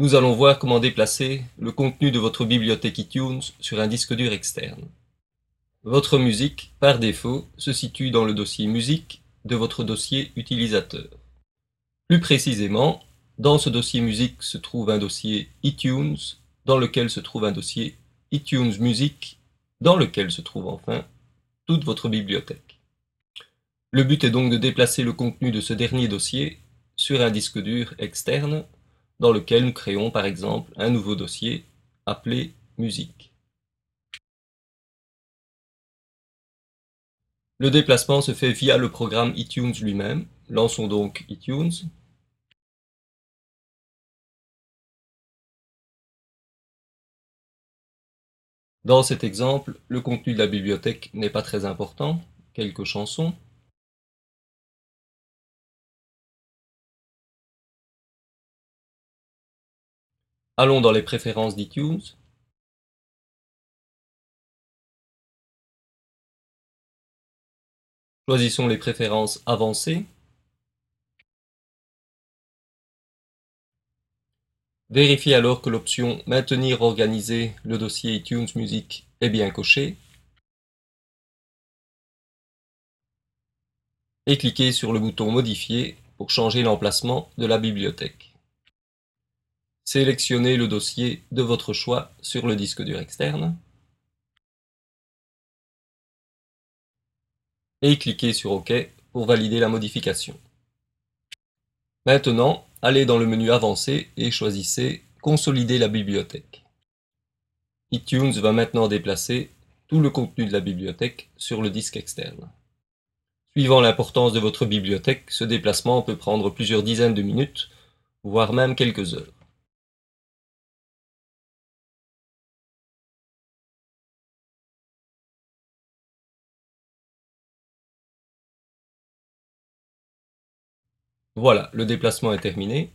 Nous allons voir comment déplacer le contenu de votre bibliothèque iTunes sur un disque dur externe. Votre musique, par défaut, se situe dans le dossier musique de votre dossier utilisateur. Plus précisément, dans ce dossier musique se trouve un dossier iTunes, dans lequel se trouve un dossier iTunes Music, dans lequel se trouve enfin toute votre bibliothèque. Le but est donc de déplacer le contenu de ce dernier dossier sur un disque dur externe dans lequel nous créons par exemple un nouveau dossier appelé musique. Le déplacement se fait via le programme iTunes lui-même. Lançons donc iTunes. Dans cet exemple, le contenu de la bibliothèque n'est pas très important, quelques chansons. Allons dans les préférences d'iTunes. Choisissons les préférences avancées. Vérifiez alors que l'option Maintenir organisé le dossier iTunes Music est bien cochée. Et cliquez sur le bouton Modifier pour changer l'emplacement de la bibliothèque. Sélectionnez le dossier de votre choix sur le disque dur externe et cliquez sur OK pour valider la modification. Maintenant, allez dans le menu Avancé et choisissez Consolider la bibliothèque. iTunes va maintenant déplacer tout le contenu de la bibliothèque sur le disque externe. Suivant l'importance de votre bibliothèque, ce déplacement peut prendre plusieurs dizaines de minutes, voire même quelques heures. Voilà, le déplacement est terminé.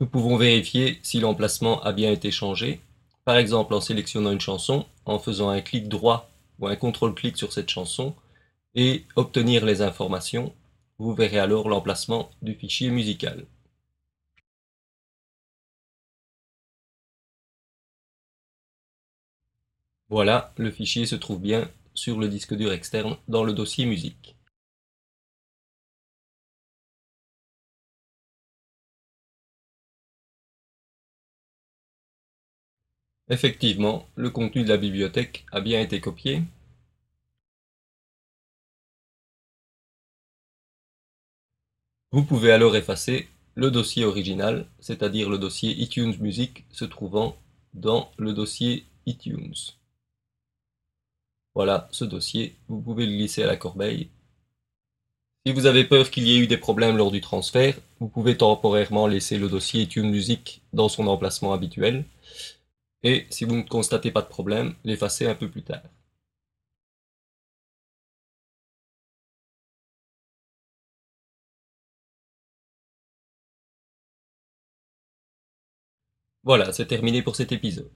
Nous pouvons vérifier si l'emplacement a bien été changé, par exemple en sélectionnant une chanson, en faisant un clic droit ou un contrôle-clic sur cette chanson, et obtenir les informations. Vous verrez alors l'emplacement du fichier musical. Voilà, le fichier se trouve bien sur le disque dur externe dans le dossier musique. Effectivement, le contenu de la bibliothèque a bien été copié. Vous pouvez alors effacer le dossier original, c'est-à-dire le dossier iTunes Music se trouvant dans le dossier iTunes. Voilà ce dossier, vous pouvez le glisser à la corbeille. Si vous avez peur qu'il y ait eu des problèmes lors du transfert, vous pouvez temporairement laisser le dossier iTunes Music dans son emplacement habituel. Et si vous ne constatez pas de problème, l'effacer un peu plus tard. Voilà, c'est terminé pour cet épisode.